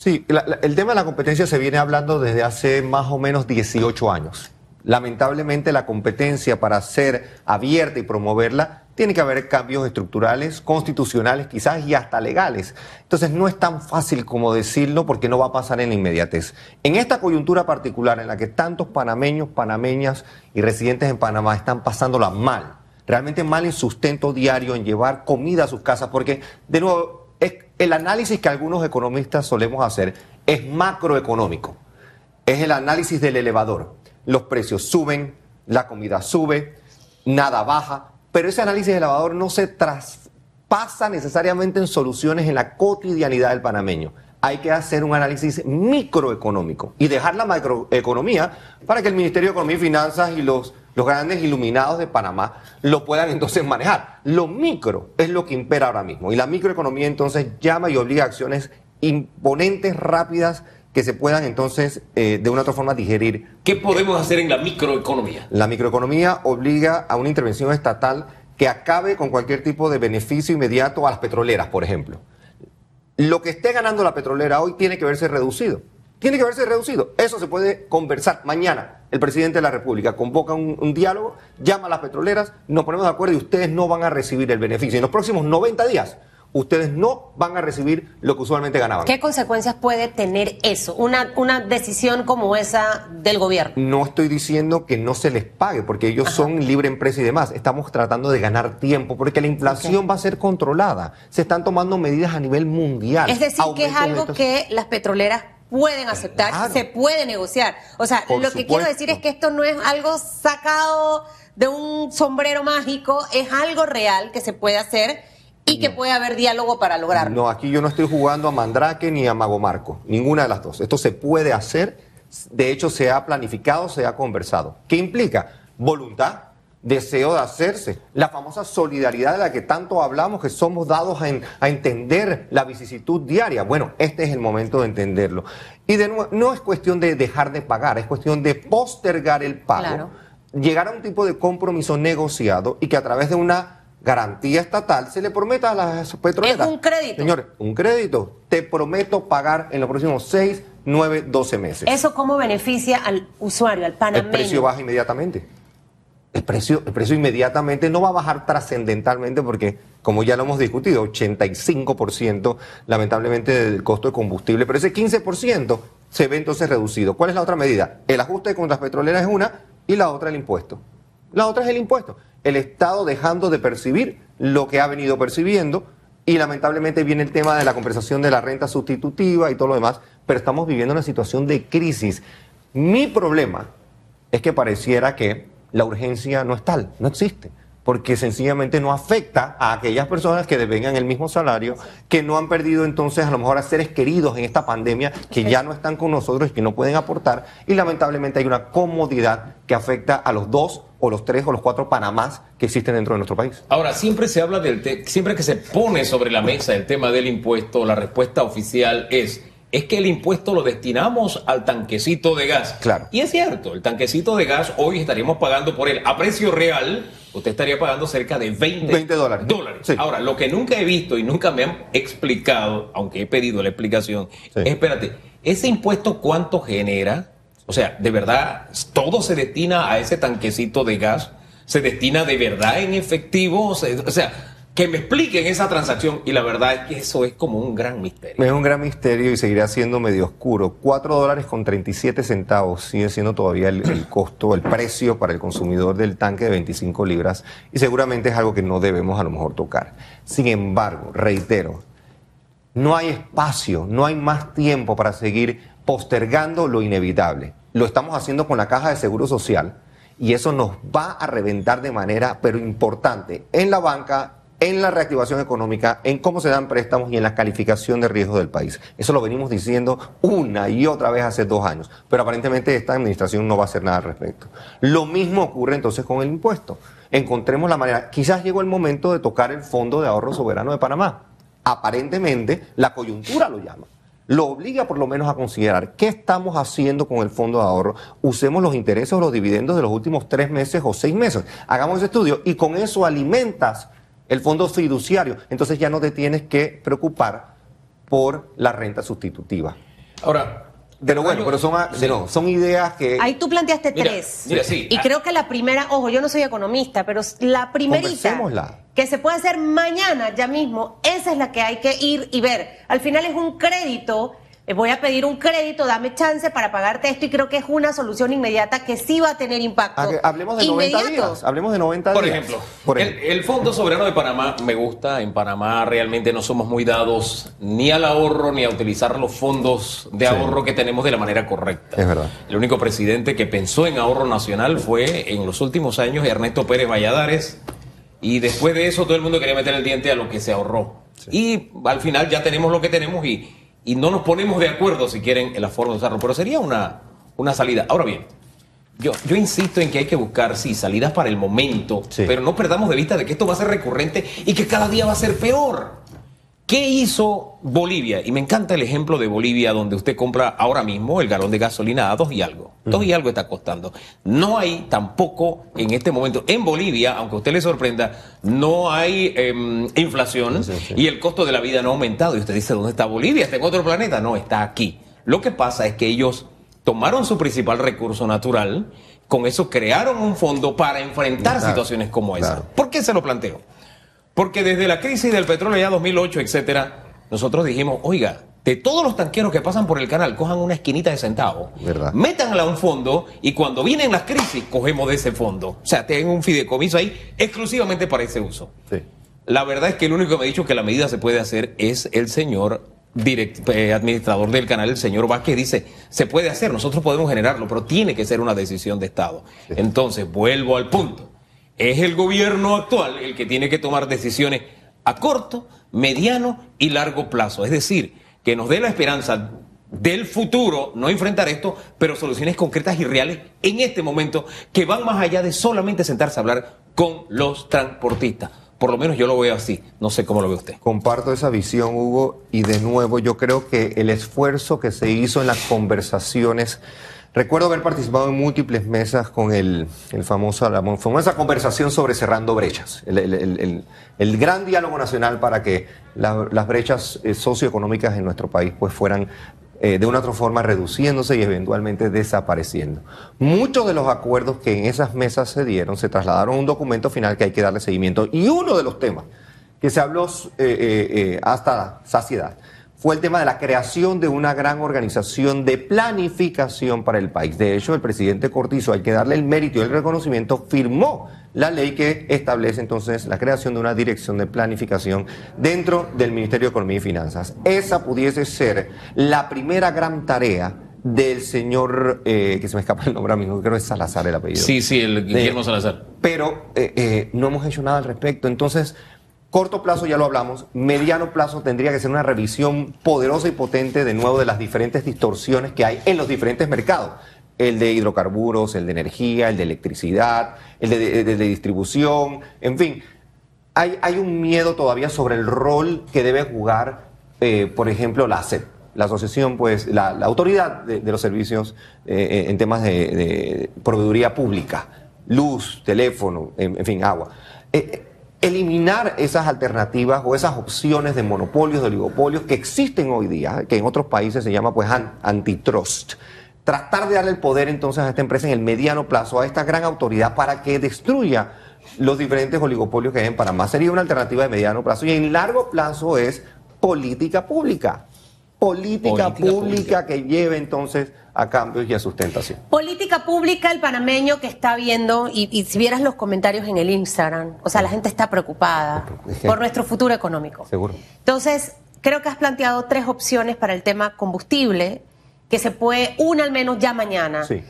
Sí, el tema de la competencia se viene hablando desde hace más o menos 18 años. Lamentablemente la competencia para ser abierta y promoverla tiene que haber cambios estructurales, constitucionales quizás y hasta legales. Entonces no es tan fácil como decirlo porque no va a pasar en la inmediatez. En esta coyuntura particular en la que tantos panameños, panameñas y residentes en Panamá están pasándola mal, realmente mal en sustento diario, en llevar comida a sus casas, porque de nuevo es el análisis que algunos economistas solemos hacer es macroeconómico. Es el análisis del elevador. Los precios suben, la comida sube, nada baja, pero ese análisis de elevador no se traspasa necesariamente en soluciones en la cotidianidad del panameño. Hay que hacer un análisis microeconómico y dejar la macroeconomía para que el Ministerio de Economía y Finanzas y los, los grandes iluminados de Panamá lo puedan entonces manejar. Lo micro es lo que impera ahora mismo y la microeconomía entonces llama y obliga a acciones imponentes, rápidas, que se puedan entonces eh, de una otra forma digerir. ¿Qué podemos hacer en la microeconomía? La microeconomía obliga a una intervención estatal que acabe con cualquier tipo de beneficio inmediato a las petroleras, por ejemplo. Lo que esté ganando la petrolera hoy tiene que verse reducido. Tiene que verse reducido. Eso se puede conversar mañana. El presidente de la República convoca un, diálogo, llama a las petroleras, nos ponemos de acuerdo y ustedes no van a recibir el beneficio. En los próximos 90 días ustedes no van a recibir lo que usualmente ganaban. ¿Qué consecuencias puede tener eso, una, una decisión como esa del gobierno? No estoy diciendo que no se les pague, porque ellos son libre empresa y demás. Estamos tratando de ganar tiempo, porque la inflación va a ser controlada. Se están tomando medidas a nivel mundial. Es decir, que es algo que las petroleras pueden aceptar, se puede negociar. O sea, lo que quiero decir es que esto no es algo sacado de un sombrero mágico, es algo real que se puede hacer y que puede haber diálogo para lograrlo. No, aquí yo no estoy jugando a Mandrake ni a Mago Marco, ninguna de las dos. Esto se puede hacer, de hecho se ha planificado, se ha conversado. ¿Qué implica? Voluntad, deseo de hacerse, la famosa solidaridad de la que tanto hablamos, que somos dados a, entender la vicisitud diaria. Bueno, este es el momento de entenderlo. Y de nuevo, no es cuestión de dejar de pagar, es cuestión de postergar el pago, llegar a un tipo de compromiso negociado y que a través de una garantía estatal se le prometa a las petroleras. Es un crédito. Señores, un crédito. Te prometo pagar en los próximos 6, 9, 12 meses. ¿Eso cómo beneficia al usuario, al panameño? El precio baja inmediatamente. El precio, el precio inmediatamente no va a bajar trascendentalmente porque, como ya lo hemos discutido, 85% lamentablemente del costo de combustible, pero ese 15% se ve entonces reducido. ¿Cuál es la otra medida? El ajuste contra las petroleras es una y la otra el impuesto. La otra es el impuesto el Estado dejando de percibir lo que ha venido percibiendo y lamentablemente viene el tema de la compensación de la renta sustitutiva y todo lo demás, pero estamos viviendo una situación de crisis. Mi problema es que pareciera que la urgencia no es tal, no existe porque sencillamente no afecta a aquellas personas que devengan el mismo salario, que no han perdido entonces a lo mejor a seres queridos en esta pandemia, que ya no están con nosotros y que no pueden aportar, y lamentablemente hay una comodidad que afecta a los dos o los tres o los cuatro Panamás que existen dentro de nuestro país. Ahora, siempre se habla del, siempre que se pone sobre la mesa el tema del impuesto, la respuesta oficial es es que el impuesto lo destinamos al tanquecito de gas. Claro. Y es cierto, el tanquecito de gas hoy estaríamos pagando por él a precio real, usted estaría pagando cerca de 20, dólares. dólares. Ahora, lo que nunca he visto y nunca me han explicado, aunque he pedido la explicación, es, espérate, ¿ese impuesto cuánto genera? O sea, ¿de verdad todo se destina a ese tanquecito de gas? ¿Se destina de verdad en efectivo? O sea, que me expliquen esa transacción y la verdad es que eso es como un gran misterio. Es un gran misterio y seguirá siendo medio oscuro. 4 dólares con 37 centavos sigue siendo todavía el, costo, el precio para el consumidor del tanque de 25 libras y seguramente es algo que no debemos a lo mejor tocar. Sin embargo, reitero, no hay espacio, no hay más tiempo para seguir postergando lo inevitable. Lo estamos haciendo con la caja de seguro social y eso nos va a reventar de manera, pero importante, en la banca, en la reactivación económica, en cómo se dan préstamos y en la calificación de riesgo del país. Eso lo venimos diciendo una y otra vez hace dos años, pero aparentemente esta administración no va a hacer nada al respecto. Lo mismo ocurre entonces con el impuesto. Encontremos la manera, quizás llegó el momento de tocar el Fondo de Ahorro Soberano de Panamá. Aparentemente la coyuntura lo llama lo obliga por lo menos a considerar qué estamos haciendo con el fondo de ahorro. Usemos los intereses o los dividendos de los últimos tres meses o seis meses. Hagamos ese estudio y con eso alimentas el fondo fiduciario. Entonces ya no te tienes que preocupar por la renta sustitutiva. Ahora, pero bueno, pero son, son ideas que... Ahí tú planteaste tres. Y ah. creo que la primera, ojo, yo no soy economista, pero la primerita que se puede hacer mañana ya mismo, esa es la que hay que ir y ver. Al final es un crédito voy a pedir un crédito, dame chance para pagarte esto y creo que es una solución inmediata que sí va a tener impacto. Hablemos de 90 días. Hablemos de 90 Por Ejemplo, Por ejemplo, el, Fondo Soberano de Panamá me gusta. En Panamá realmente no somos muy dados ni al ahorro ni a utilizar los fondos de ahorro que tenemos de la manera correcta. Es verdad. El único presidente que pensó en ahorro nacional fue en los últimos años Ernesto Pérez Valladares. Y después de eso todo el mundo quería meter el diente a lo que se ahorró. Y al final ya tenemos lo que tenemos y y no nos ponemos de acuerdo, si quieren, en la forma de usarlo, pero sería una, una salida. Ahora bien, yo, yo insisto en que hay que buscar, sí, salidas para el momento, pero no perdamos de vista de que esto va a ser recurrente y que cada día va a ser peor. ¿Qué hizo Bolivia? Y me encanta el ejemplo de Bolivia, donde usted compra ahora mismo el galón de gasolina a dos y algo. Dos y algo está costando. No hay tampoco en este momento en Bolivia, aunque a usted le sorprenda, no hay em, inflación y el costo de la vida no ha aumentado. Y usted dice, ¿dónde está Bolivia? ¿Está en otro planeta? No, está aquí. Lo que pasa es que ellos tomaron su principal recurso natural, con eso crearon un fondo para enfrentar situaciones como esa. ¿Por qué se lo planteo? Porque desde la crisis del petróleo ya 2008, etcétera, nosotros dijimos, oiga, de todos los tanqueros que pasan por el canal, cojan una esquinita de centavo, métanla a un fondo y cuando vienen las crisis, cogemos de ese fondo. O sea, tengan un fideicomiso ahí exclusivamente para ese uso. La verdad es que el único que me ha dicho que la medida se puede hacer es el señor eh, administrador del canal, el señor Vázquez, dice, se puede hacer, nosotros podemos generarlo, pero tiene que ser una decisión de Estado. Entonces, vuelvo al punto es el gobierno actual el que tiene que tomar decisiones a corto, mediano y largo plazo. Es decir, que nos dé la esperanza del futuro, no enfrentar esto, pero soluciones concretas y reales en este momento que van más allá de solamente sentarse a hablar con los transportistas. Por lo menos yo lo veo así, no sé cómo lo ve usted. Comparto esa visión, Hugo, y de nuevo yo creo que el esfuerzo que se hizo en las conversaciones Recuerdo haber participado en múltiples mesas con el, famoso, la famosa conversación sobre cerrando brechas, el, gran diálogo nacional para que las brechas eh, socioeconómicas en nuestro país pues fueran eh, de una otra forma reduciéndose y eventualmente desapareciendo. Muchos de los acuerdos que en esas mesas se dieron se trasladaron a un documento final que hay que darle seguimiento y uno de los temas que se habló eh, hasta saciedad fue el tema de la creación de una gran organización de planificación para el país. De hecho, el presidente Cortizo, hay que darle el mérito y el reconocimiento, firmó la ley que establece entonces la creación de una dirección de planificación dentro del Ministerio de Economía y Finanzas. Esa pudiese ser la primera gran tarea del señor, eh, que se me escapa el nombre a mí, creo que es Salazar el apellido. Sí, sí, el Guillermo Salazar. Pero eh, eh, no hemos hecho nada al respecto. Entonces, Corto plazo ya lo hablamos, mediano plazo tendría que ser una revisión poderosa y potente de nuevo de las diferentes distorsiones que hay en los diferentes mercados. El de hidrocarburos, el de energía, el de electricidad, el de, distribución, en fin. Hay, hay, un miedo todavía sobre el rol que debe jugar, eh, por ejemplo, la ACEP, la asociación, pues, la, autoridad de, los servicios eh, en temas de, proveeduría pública, luz, teléfono, en, fin, agua. Eh, eliminar esas alternativas o esas opciones de monopolios, de oligopolios que existen hoy día, que en otros países se llama pues antitrust. Tratar de darle el poder entonces a esta empresa en el mediano plazo, a esta gran autoridad para que destruya los diferentes oligopolios que hay en Panamá. Sería una alternativa de mediano plazo y en largo plazo es política pública. Política, pública que lleve entonces a cambios y a sustentación. Política pública, el panameño que está viendo, y, si vieras los comentarios en el Instagram, o sea, la gente está preocupada por nuestro futuro económico. Seguro. Entonces, creo que has planteado tres opciones para el tema combustible, que se puede, una al menos ya mañana. Sí.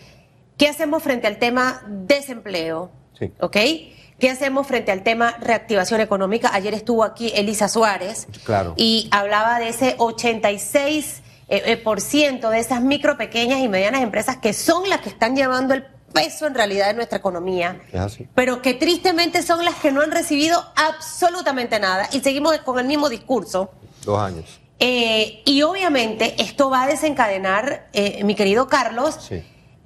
¿Qué hacemos frente al tema desempleo? Sí. ¿Ok? ¿Qué hacemos frente al tema reactivación económica? Ayer estuvo aquí Elisa Suárez claro. y hablaba de ese 86 eh, eh, por ciento de esas micro, pequeñas y medianas empresas que son las que están llevando el peso en realidad de nuestra economía, pero que tristemente son las que no han recibido absolutamente nada y seguimos con el mismo discurso. Dos años. Eh, y obviamente esto va a desencadenar, mi querido Carlos,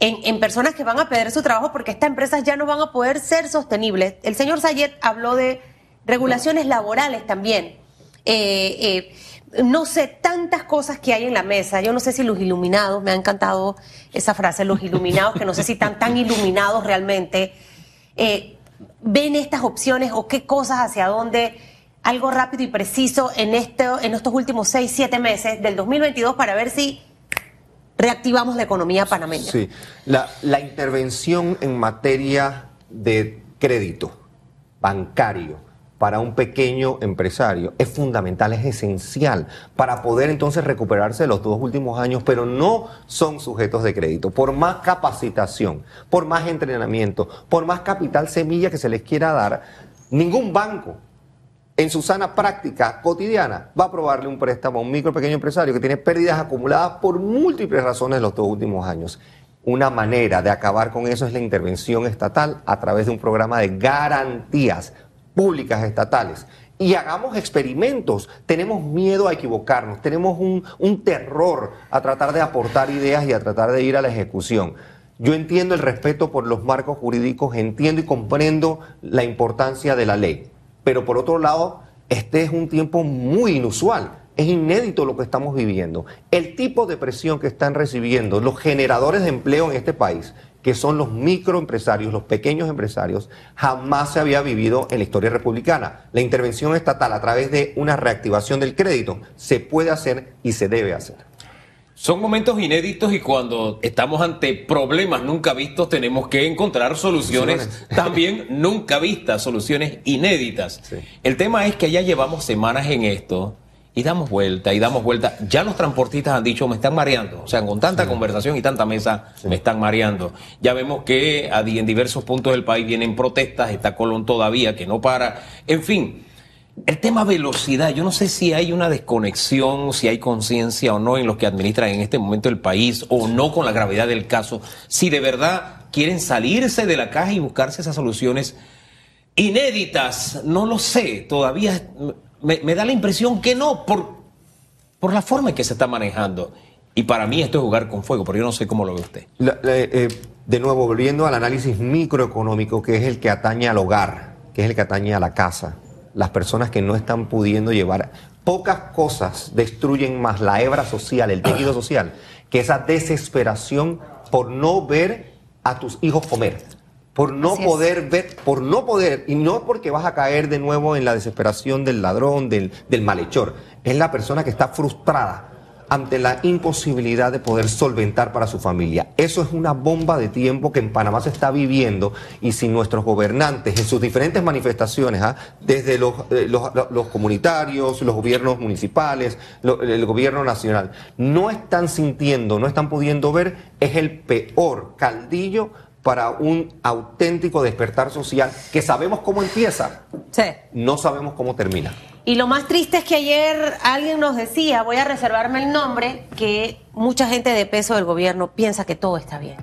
en, personas que van a perder su trabajo porque estas empresas ya no van a poder ser sostenibles. El señor Sayet habló de regulaciones laborales también. Eh, no sé, tantas cosas que hay en la mesa. Yo no sé si los iluminados, me ha encantado esa frase, los iluminados, que no sé si están tan iluminados realmente, eh, ven estas opciones o qué cosas hacia dónde, algo rápido y preciso en, este, en estos últimos seis, siete meses del 2022 para ver si reactivamos la economía panameña. Sí, la, intervención en materia de crédito bancario para un pequeño empresario es fundamental, es esencial para poder entonces recuperarse de los dos últimos años, pero no son sujetos de crédito. Por más capacitación, por más entrenamiento, por más capital semilla que se les quiera dar, ningún banco en su sana práctica cotidiana va a aprobarle un préstamo a un micro pequeño empresario que tiene pérdidas acumuladas por múltiples razones en los dos últimos años. Una manera de acabar con eso es la intervención estatal a través de un programa de garantías públicas estatales y hagamos experimentos. Tenemos miedo a equivocarnos, tenemos un, un, terror a tratar de aportar ideas y a tratar de ir a la ejecución. Yo entiendo el respeto por los marcos jurídicos, entiendo y comprendo la importancia de la ley, pero por otro lado, este es un tiempo muy inusual. Es inédito lo que estamos viviendo. El tipo de presión que están recibiendo los generadores de empleo en este país que son los microempresarios, los pequeños empresarios, jamás se había vivido en la historia republicana. La intervención estatal a través de una reactivación del crédito se puede hacer y se debe hacer. Son momentos inéditos y cuando estamos ante problemas nunca vistos tenemos que encontrar soluciones, también nunca vistas, soluciones inéditas. El tema es que ya llevamos semanas en esto y damos vuelta y damos vuelta. Ya los transportistas han dicho, me están mareando. O sea, con tanta conversación y tanta mesa, me están mareando. Ya vemos que en diversos puntos del país vienen protestas, está Colón todavía, que no para. En fin, el tema velocidad, yo no sé si hay una desconexión, si hay conciencia o no en los que administran en este momento el país, o no con la gravedad del caso. Si de verdad quieren salirse de la caja y buscarse esas soluciones inéditas, no lo sé. Todavía me, da la impresión que no, por, por la forma en que se está manejando. Y para mí esto es jugar con fuego, pero yo no sé cómo lo ve usted. Eh, de nuevo, volviendo al análisis microeconómico, que es el que atañe al hogar, que es el que atañe a la casa, las personas que no están pudiendo llevar, pocas cosas destruyen más la hebra social, el tejido social, que esa desesperación por no ver a tus hijos comer por no poder ver, por no poder, y no porque vas a caer de nuevo en la desesperación del ladrón, del, del malhechor, es la persona que está frustrada ante la imposibilidad de poder solventar para su familia. Eso es una bomba de tiempo que en Panamá se está viviendo y si nuestros gobernantes en sus diferentes manifestaciones, ¿ah? desde los, eh, los, los, comunitarios, los gobiernos municipales, el gobierno nacional, no están sintiendo, no están pudiendo ver, es el peor caldillo para un auténtico despertar social que sabemos cómo empieza, sí. no sabemos cómo termina. Y lo más triste es que ayer alguien nos decía, voy a reservarme el nombre, que mucha gente de peso del gobierno piensa que todo está bien.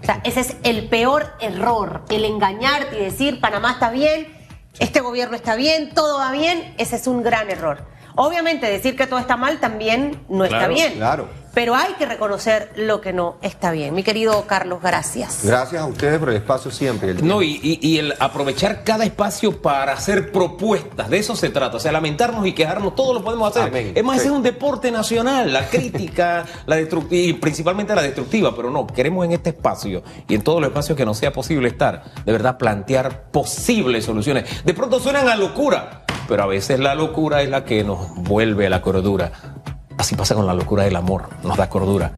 O sea, ese es el peor error, el engañarte y decir Panamá está bien, este gobierno está bien, todo va bien, ese es un gran error. Obviamente decir que todo está mal también no está bien. Claro pero hay que reconocer lo que no está bien. Mi querido Carlos, gracias. Gracias a ustedes por el espacio siempre. no, y, el aprovechar cada espacio para hacer propuestas, de eso se trata. O sea, lamentarnos y quejarnos, todo lo podemos hacer. Es más, es un deporte nacional, la crítica, la destructiva, y principalmente la destructiva, pero no, queremos en este espacio y en todos los espacios que nos sea posible estar, de verdad plantear posibles soluciones. De pronto suenan a locura, pero a veces la locura es la que nos vuelve a la cordura. Así pasa con la locura del amor, nos da cordura.